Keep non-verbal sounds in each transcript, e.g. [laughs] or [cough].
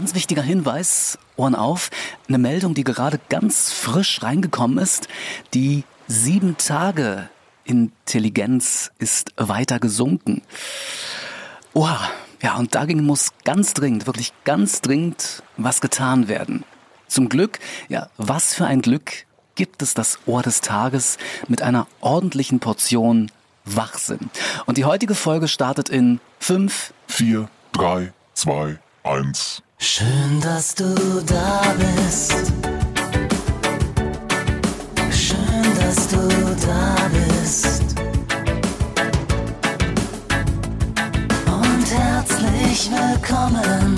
ganz wichtiger Hinweis, Ohren auf, eine Meldung, die gerade ganz frisch reingekommen ist. Die sieben Tage Intelligenz ist weiter gesunken. Oha, ja, und dagegen muss ganz dringend, wirklich ganz dringend was getan werden. Zum Glück, ja, was für ein Glück gibt es das Ohr des Tages mit einer ordentlichen Portion Wachsinn. Und die heutige Folge startet in 5, 4, 3, 2, 1. Schön, dass du da bist. Schön, dass du da bist. Und herzlich willkommen.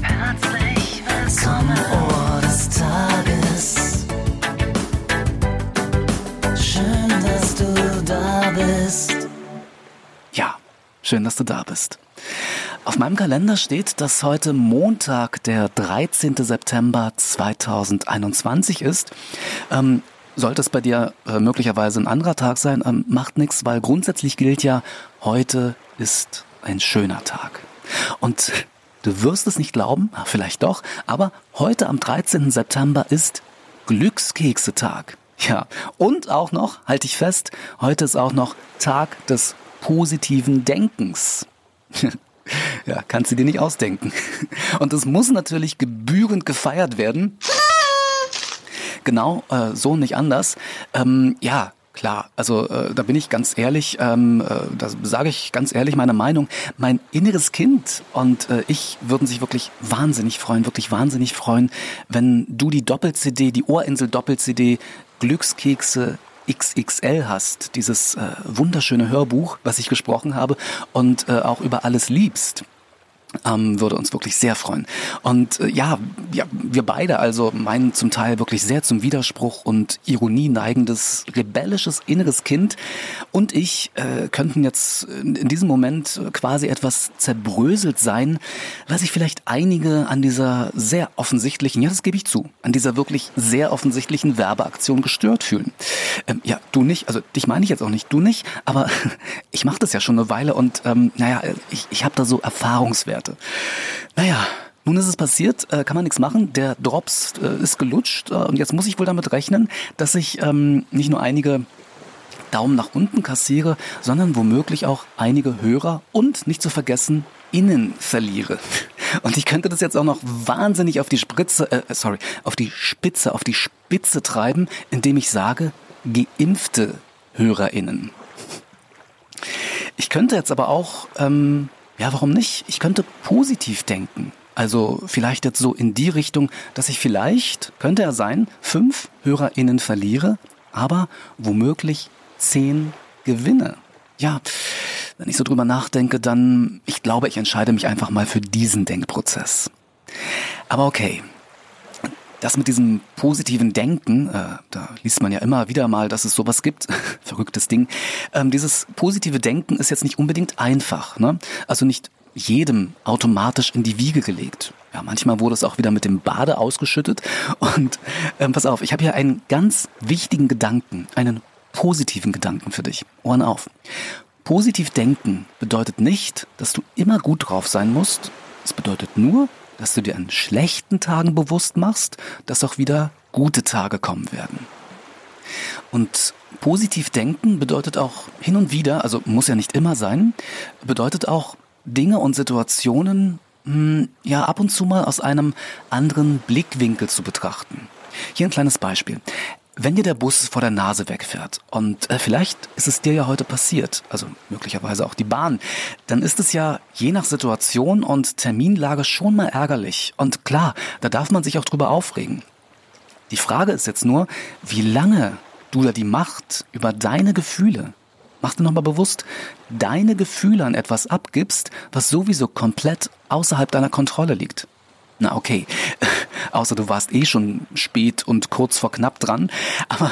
Herzlich willkommen. Zum Ohr des Tages. Schön, dass du da bist. Ja, schön, dass du da bist. Auf meinem Kalender steht, dass heute Montag, der 13. September 2021 ist. Ähm, sollte es bei dir äh, möglicherweise ein anderer Tag sein, ähm, macht nichts, weil grundsätzlich gilt ja, heute ist ein schöner Tag. Und du wirst es nicht glauben, vielleicht doch, aber heute am 13. September ist Glückskeksetag. Ja, und auch noch, halte ich fest, heute ist auch noch Tag des positiven Denkens. [laughs] ja, kannst du dir nicht ausdenken. [laughs] Und es muss natürlich gebührend gefeiert werden. Genau, äh, so nicht anders. Ähm, ja, Klar, also äh, da bin ich ganz ehrlich, ähm, äh, da sage ich ganz ehrlich meine Meinung. Mein inneres Kind und äh, ich würden sich wirklich wahnsinnig freuen, wirklich wahnsinnig freuen, wenn du die Doppel-CD, die Ohrinsel Doppel-CD Glückskekse XXL hast, dieses äh, wunderschöne Hörbuch, was ich gesprochen habe und äh, auch über alles liebst ähm, würde uns wirklich sehr freuen. Und äh, ja, ja, wir beide also meinen zum Teil wirklich sehr zum Widerspruch und Ironie neigendes, rebellisches inneres Kind und ich äh, könnten jetzt in, diesem Moment quasi etwas zerbröselt sein, weil sich vielleicht einige an dieser sehr offensichtlichen, ja das gebe ich zu, an dieser wirklich sehr offensichtlichen Werbeaktion gestört fühlen. Ähm, ja, du nicht, also dich meine ich jetzt auch nicht, du nicht, aber [laughs] ich mache das ja schon eine Weile und ähm, naja, ich, ich habe da so Erfahrungswerte. Seite. Naja, nun ist es passiert, äh, kann man nichts machen. Der Drops äh, ist gelutscht äh, und jetzt muss ich wohl damit rechnen, dass ich ähm, nicht nur einige Daumen nach unten kassiere, sondern womöglich auch einige Hörer und nicht zu vergessen innen verliere. [laughs] Und ich könnte das jetzt auch noch wahnsinnig auf die Spritze, äh, sorry, auf die Spitze, auf die Spitze treiben, indem ich sage, geimpfte HörerInnen. Ich könnte jetzt aber auch ähm, ja, warum nicht? Ich könnte positiv denken. Also vielleicht jetzt so in die Richtung, dass ich vielleicht, könnte er sein, fünf HörerInnen verliere, aber womöglich zehn gewinne. Ja, wenn ich so drüber nachdenke, dann, ich glaube, ich entscheide mich einfach mal für diesen Denkprozess. Aber okay, das mit diesem positiven Denken, äh, da liest man ja immer wieder mal, dass es sowas gibt, [laughs] verrücktes Ding. Ähm, dieses positive Denken ist jetzt nicht unbedingt einfach. Ne? Also nicht jedem automatisch in die Wiege gelegt. Ja, manchmal wurde es auch wieder mit dem Bade ausgeschüttet. Und ähm, pass auf, ich habe hier einen ganz wichtigen Gedanken, einen positiven Gedanken für dich. Ohren auf. Positiv denken bedeutet nicht, dass du immer gut drauf sein musst. Es bedeutet nur, dass du dir an schlechten Tagen bewusst machst, dass auch wieder gute Tage kommen werden. Und positiv denken bedeutet auch hin und wieder, also muss ja nicht immer sein, bedeutet auch Dinge und Situationen hm, ja ab und zu mal aus einem anderen Blickwinkel zu betrachten. Hier ein kleines Beispiel. Wenn dir der Bus vor der Nase wegfährt und äh, vielleicht ist es dir ja heute passiert, also möglicherweise auch die Bahn, dann ist es ja je nach Situation und Terminlage schon mal ärgerlich. Und klar, da darf man sich auch drüber aufregen. Die Frage ist jetzt nur, wie lange du da die Macht über deine Gefühle, mach dir nochmal bewusst, deine Gefühle an etwas abgibst, was sowieso komplett außerhalb deiner Kontrolle liegt. Na okay, [laughs] außer du warst eh schon spät und kurz vor knapp dran. Aber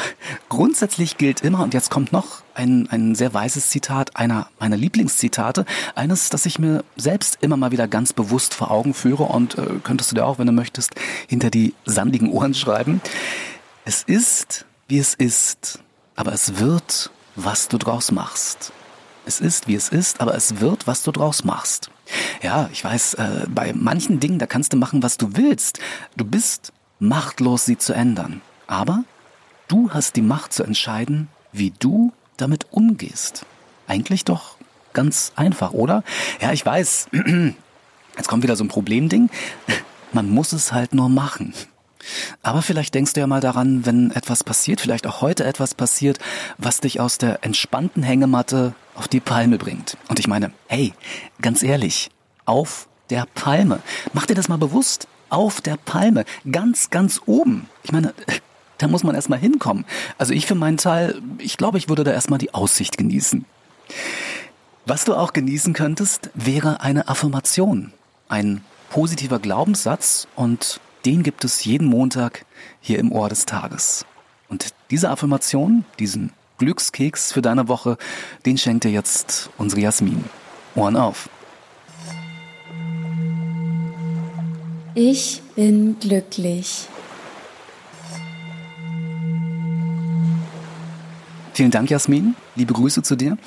grundsätzlich gilt immer, und jetzt kommt noch ein, ein sehr weises Zitat, einer meiner Lieblingszitate, eines, das ich mir selbst immer mal wieder ganz bewusst vor Augen führe und äh, könntest du dir auch, wenn du möchtest, hinter die sandigen Ohren schreiben. Es ist, wie es ist, aber es wird, was du draus machst. Es ist, wie es ist, aber es wird, was du draus machst. Ja, ich weiß, äh, bei manchen Dingen, da kannst du machen, was du willst. Du bist machtlos, sie zu ändern. Aber du hast die Macht zu entscheiden, wie du damit umgehst. Eigentlich doch ganz einfach, oder? Ja, ich weiß. [clears throat] Jetzt kommt wieder so ein Problemding. Man muss es halt nur machen. Aber vielleicht denkst du ja mal daran, wenn etwas passiert, vielleicht auch heute etwas passiert, was dich aus der entspannten Hängematte auf die Palme bringt. Und ich meine, hey, ganz ehrlich, auf der Palme. Mach dir das mal bewusst. Auf der Palme. Ganz, ganz oben. Ich meine, [laughs] da muss man erstmal hinkommen. Also ich für meinen Teil, ich glaube, ich würde da erstmal die Aussicht genießen. Was du auch genießen könntest, wäre eine Affirmation. Ein positiver Glaubenssatz und den gibt es jeden Montag hier im Ohr des Tages. Und diese Affirmation, diesen Glückskeks für deine Woche, den schenkt dir jetzt unsere Jasmin. Ohren auf. Ich bin glücklich. Vielen Dank, Jasmin. Liebe Grüße zu dir.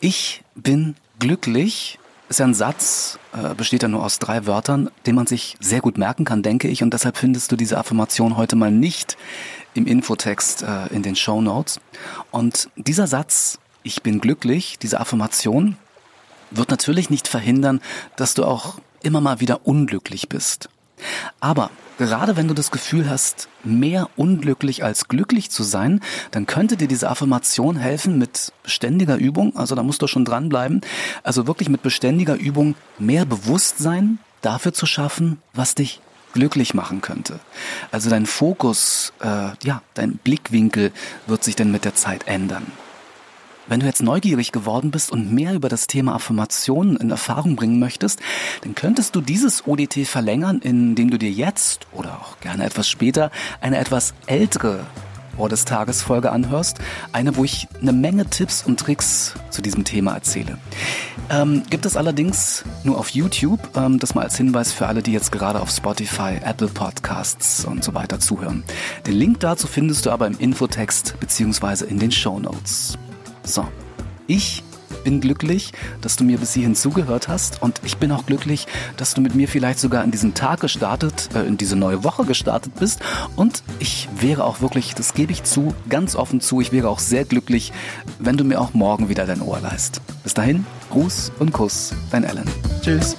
Ich bin glücklich ist ja ein Satz, äh, besteht ja nur aus drei Wörtern, den man sich sehr gut merken kann, denke ich. Und deshalb findest du diese Affirmation heute mal nicht im Infotext äh, in den Show Notes. Und dieser Satz, ich bin glücklich, diese Affirmation, wird natürlich nicht verhindern, dass du auch immer mal wieder unglücklich bist. Aber gerade wenn du das Gefühl hast, mehr unglücklich als glücklich zu sein, dann könnte dir diese Affirmation helfen mit beständiger Übung, also da musst du schon dranbleiben, also wirklich mit beständiger Übung mehr Bewusstsein dafür zu schaffen, was dich glücklich machen könnte. Also dein Fokus, äh, ja, dein Blickwinkel wird sich dann mit der Zeit ändern. Wenn du jetzt neugierig geworden bist und mehr über das Thema Affirmationen in Erfahrung bringen möchtest, dann könntest du dieses ODT verlängern, indem du dir jetzt oder auch gerne etwas später eine etwas ältere Ohr des Tages Folge anhörst. Eine, wo ich eine Menge Tipps und Tricks zu diesem Thema erzähle. Ähm, gibt es allerdings nur auf YouTube. Ähm, das mal als Hinweis für alle, die jetzt gerade auf Spotify, Apple Podcasts und so weiter zuhören. Den Link dazu findest du aber im Infotext beziehungsweise in den Show Notes. So, ich bin glücklich, dass du mir bis hierhin zugehört hast und ich bin auch glücklich, dass du mit mir vielleicht sogar in diesen Tag gestartet, äh, in diese neue Woche gestartet bist und ich wäre auch wirklich, das gebe ich zu, ganz offen zu, ich wäre auch sehr glücklich, wenn du mir auch morgen wieder dein Ohr leist. Bis dahin, Gruß und Kuss, dein Alan. Tschüss.